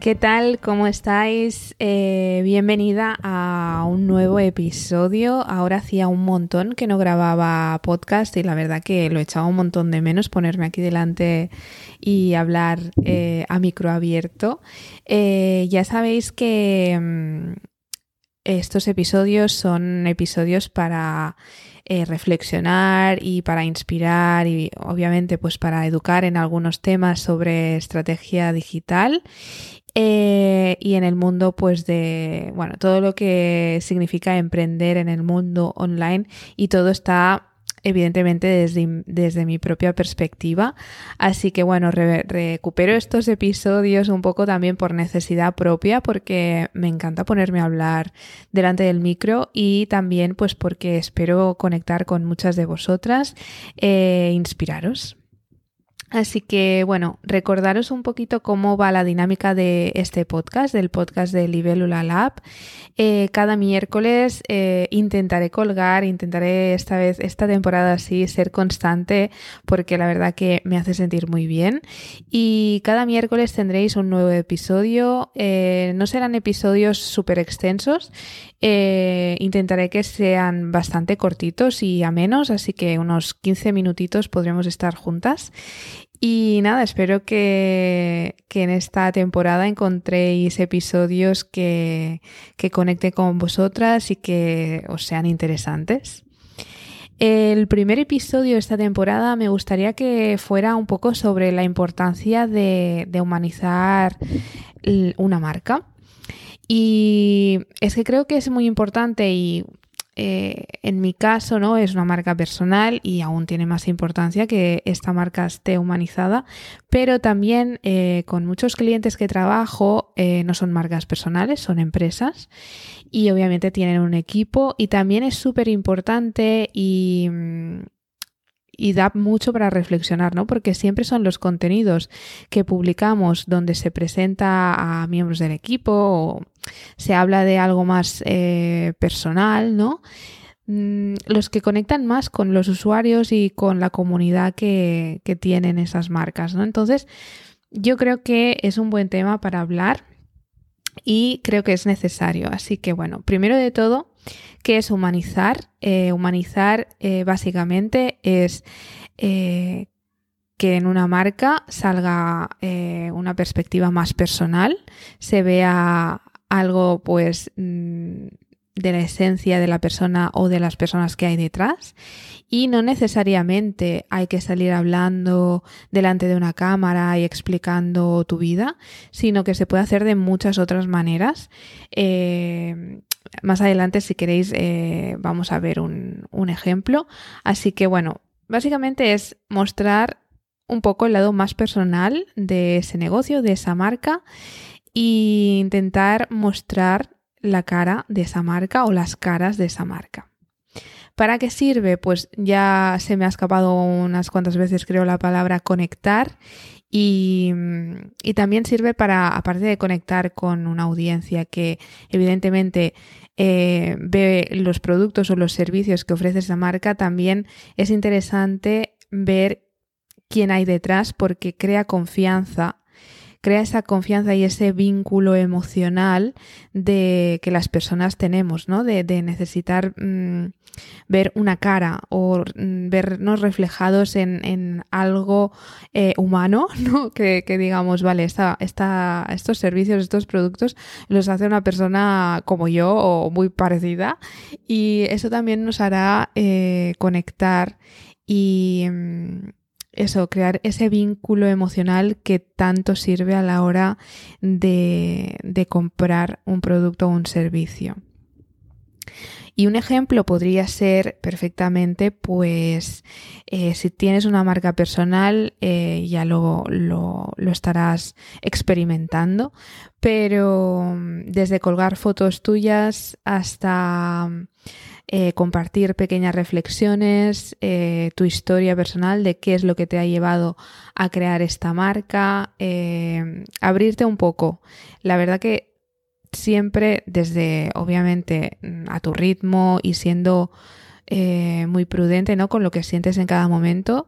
¿Qué tal? ¿Cómo estáis? Eh, bienvenida a un nuevo episodio. Ahora hacía un montón que no grababa podcast y la verdad que lo echaba un montón de menos ponerme aquí delante y hablar eh, a micro abierto. Eh, ya sabéis que mm, estos episodios son episodios para reflexionar y para inspirar y obviamente pues para educar en algunos temas sobre estrategia digital eh, y en el mundo pues de, bueno, todo lo que significa emprender en el mundo online y todo está evidentemente desde, desde mi propia perspectiva. Así que bueno, recupero estos episodios un poco también por necesidad propia porque me encanta ponerme a hablar delante del micro y también pues porque espero conectar con muchas de vosotras e inspiraros. Así que bueno, recordaros un poquito cómo va la dinámica de este podcast, del podcast de Libélula Lab. Eh, cada miércoles eh, intentaré colgar, intentaré esta vez, esta temporada así, ser constante porque la verdad que me hace sentir muy bien. Y cada miércoles tendréis un nuevo episodio. Eh, no serán episodios súper extensos. intentaré que sean bastante cortitos y a menos, así que unos 15 minutitos podremos estar juntas. Y nada, espero que, en esta temporada encontréis episodios que, que conecten con vosotras y que os sean interesantes. El primer episodio de esta temporada me gustaría que fuera un poco sobre la importancia de, de humanizar una marca. Y es que creo que es muy importante y eh, en mi caso, ¿no? Es una marca personal y aún tiene más importancia que esta marca esté humanizada, pero también eh, con muchos clientes que trabajo eh, no son marcas personales, son empresas y obviamente tienen un equipo y también es súper importante y mm, y da mucho para reflexionar, ¿no? Porque siempre son los contenidos que publicamos donde se presenta a miembros del equipo o se habla de algo más eh, personal, ¿no? Mm, los que conectan más con los usuarios y con la comunidad que, que tienen esas marcas, ¿no? Entonces, yo creo que es un buen tema para hablar y creo que es necesario. Así que bueno, primero de todo, ¿qué es humanizar? Eh, humanizar eh, básicamente es eh, que en una marca salga una perspectiva más personal, se vea algo pues mm, de la esencia de la persona o de las personas que hay detrás y no necesariamente hay que salir hablando delante de una cámara y explicando tu vida, sino que se puede hacer de muchas otras maneras. Más adelante, si queréis, eh, vamos a ver un, un ejemplo. Así que bueno, básicamente es mostrar un poco el lado más personal de ese negocio, de esa marca e intentar mostrar la cara de esa marca o las caras de esa marca. ¿Para qué sirve? Pues ya se me ha escapado unas cuantas veces, creo, la palabra conectar. Y, también sirve para, aparte de conectar con una audiencia que evidentemente eh, ve los productos o los servicios que ofrece esa marca, también es interesante ver quién hay detrás porque crea confianza crea esa confianza y ese vínculo emocional de que las personas tenemos, ¿no? De, necesitar mm, ver una cara o mm, vernos reflejados en, algo eh, humano, ¿no? Que, digamos, vale, esta, esta, estos servicios, estos productos los hace una persona como yo o muy parecida y eso también nos hará eh, conectar y, mm, eso, crear ese vínculo emocional que tanto sirve a la hora de, comprar un producto o un servicio. Y un ejemplo podría ser perfectamente, pues, eh, si tienes una marca personal, eh, ya lo, lo, estarás experimentando, pero mm, desde colgar fotos tuyas hasta eh, compartir pequeñas reflexiones, tu historia personal de qué es lo que te ha llevado a crear esta marca, abrirte un poco. La verdad que siempre desde, obviamente, a tu ritmo y siendo eh, muy prudente, ¿no? Con lo que sientes en cada momento,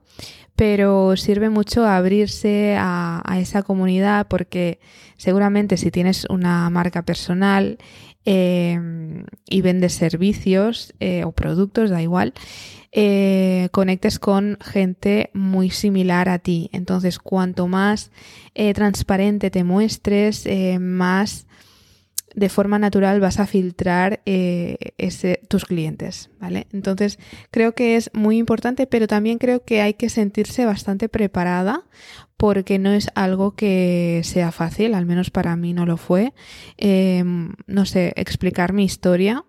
pero sirve mucho abrirse a, esa comunidad porque seguramente si tienes una marca personal em, y vendes servicios eh, o productos, da igual, eh, conectes con gente muy similar a ti. Entonces, cuanto más transparente te muestres, más de forma natural vas a filtrar eh, tus clientes, ¿vale? Entonces creo que es muy importante, pero también creo que hay que sentirse bastante preparada porque no es algo que sea fácil, al menos para mí no lo fue. Em, no sé, explicar mi historia,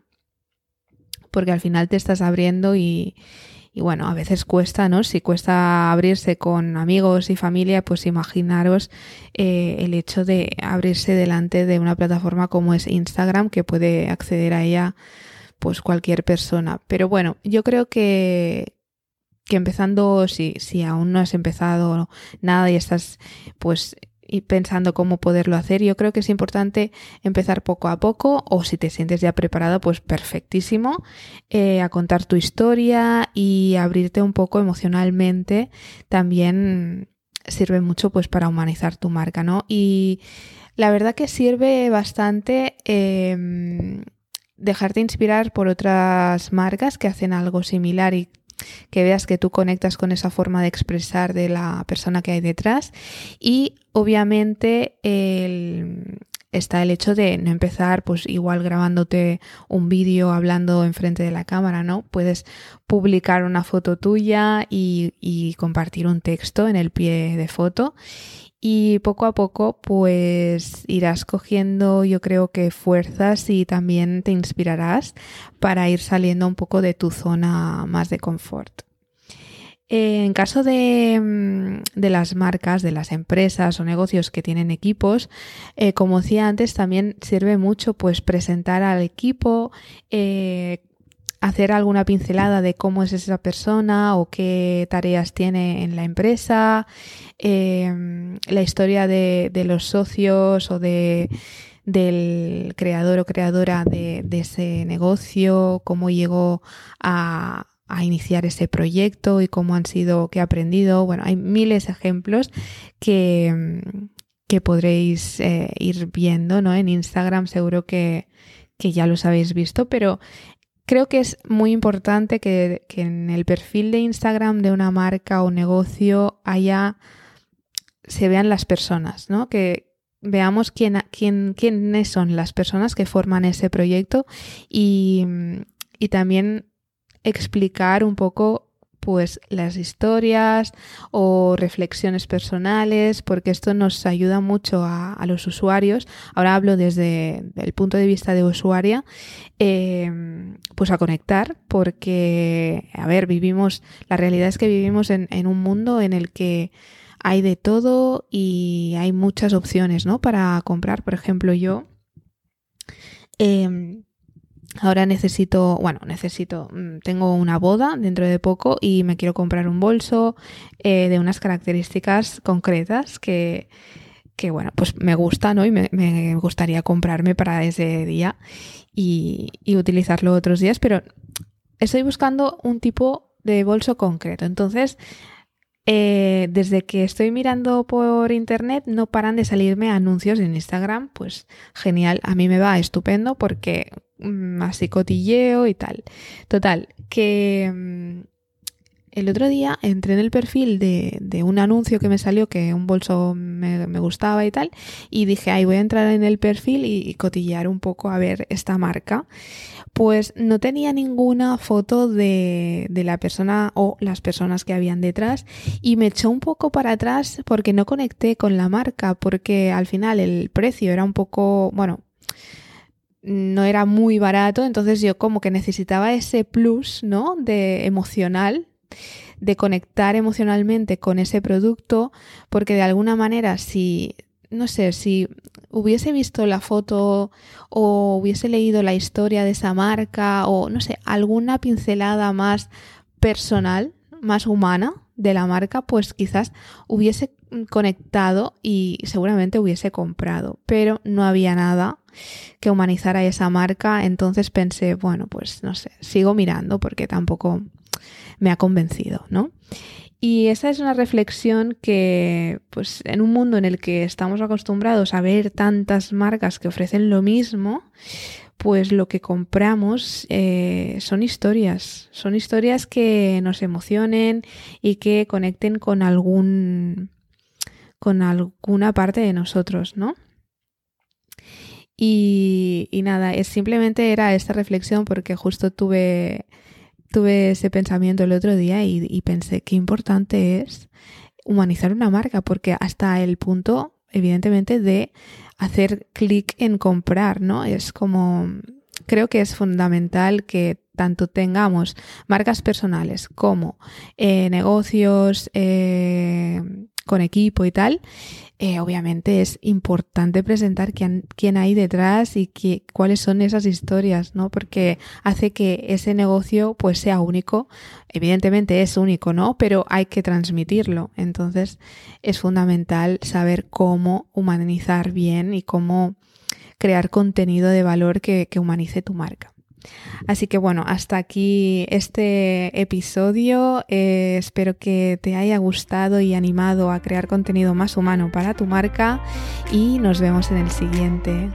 porque al final te estás abriendo y, y bueno, a veces cuesta, ¿no? Si cuesta abrirse con amigos y familia, pues imaginaros eh, el hecho de abrirse delante de una plataforma como es Instagram, que puede acceder a ella pues cualquier persona. Pero bueno, yo creo que, que empezando, si, si aún no has empezado nada y estás pues y pensando cómo poderlo hacer. Yo creo que es importante empezar poco a poco o si te sientes ya preparado, pues perfectísimo, eh, a contar tu historia y abrirte un poco emocionalmente. También sirve mucho pues para humanizar tu marca, ¿no? Y la verdad que sirve bastante em, dejarte inspirar por otras marcas que hacen algo similar y que veas que tú conectas con esa forma de expresar de la persona que hay detrás y obviamente está el hecho de no empezar pues igual grabándote un vídeo hablando enfrente de la cámara, ¿no? Puedes publicar una foto tuya y compartir un texto en el pie de foto y poco a poco pues irás cogiendo yo creo que fuerzas y también te inspirarás para ir saliendo un poco de tu zona más de confort. En caso de, mm, de, las marcas, de las empresas o negocios que tienen equipos, eh, como decía antes, también sirve mucho pues presentar al equipo, eh, hacer alguna pincelada de cómo es esa persona o qué tareas tiene en la empresa, em, la historia de, los socios o de, del creador o creadora de, ese negocio, cómo llegó a, iniciar ese proyecto y cómo han sido, qué ha aprendido. Bueno, hay miles de ejemplos que, que podréis eh, ir viendo, ¿no? En Instagram seguro que, que ya los habéis visto, pero Creo que es muy importante que, en el perfil de Instagram de una marca o negocio haya se vean las personas, ¿no? Que veamos quién, quién, quiénes son las personas que forman ese proyecto y, y también explicar un poco pues las historias o reflexiones personales, porque esto nos ayuda mucho a, los usuarios. Ahora hablo desde el punto de vista de usuaria, em, pues a conectar, porque, a ver, vivimos, la realidad es que vivimos en, un mundo en el que hay de todo y hay muchas opciones, ¿no? Para comprar, por ejemplo, yo. Em, Ahora necesito, bueno, necesito, mm, tengo una boda dentro de poco y me quiero comprar un bolso eh, de unas características concretas que, que, bueno, pues me gusta, ¿no? Y me, me gustaría comprarme para ese día y, y utilizarlo otros días, pero estoy buscando un tipo de bolso concreto. Entonces, eh, desde que estoy mirando por internet no paran de salirme anuncios en Instagram, pues genial, a mí me va estupendo porque mm, así cotilleo y tal. Total, que mm, el otro día entré en el perfil de, un anuncio que me salió que un bolso me, gustaba y tal y dije, ay, voy a entrar en el perfil y, y cotillear un poco a ver esta marca pues no tenía ninguna foto de, de, la persona o las personas que habían detrás y me echó un poco para atrás porque no conecté con la marca porque al final el precio era un poco, bueno, no era muy barato, entonces yo como que necesitaba ese plus, ¿no? De emocional de conectar emocionalmente con ese producto, porque de alguna manera si no sé, si hubiese visto la foto o hubiese leído la historia de esa marca o no sé, alguna pincelada más personal, más humana de la marca, pues quizás hubiese conectado y seguramente hubiese comprado, pero no había nada que humanizara esa marca, entonces pensé, bueno, pues no sé, sigo mirando porque tampoco me ha convencido, ¿no? Y esa es una reflexión que, pues, en un mundo en el que estamos acostumbrados a ver tantas marcas que ofrecen lo mismo, pues lo que compramos eh, son historias, son historias que nos emocionen y que conecten con algún, con alguna parte de nosotros, ¿no? Y, y nada, es, simplemente era esta reflexión porque justo tuve tuve ese pensamiento el otro día y, pensé qué importante es humanizar una marca, porque hasta el punto, evidentemente, de hacer clic en comprar, ¿no? Es como, creo que es fundamental que tanto tengamos marcas personales como eh, negocios eh, con equipo y tal, eh, obviamente es importante presentar quién, quién hay detrás y qué, cuáles son esas historias, ¿no? Porque hace que ese negocio pues sea único. Evidentemente es único, ¿no? Pero hay que transmitirlo. Entonces es fundamental saber cómo humanizar bien y cómo crear contenido de valor que, que humanice tu marca. Así que bueno, hasta aquí este episodio. Eh, espero que te haya gustado y animado a crear contenido más humano para tu marca y nos vemos en el siguiente.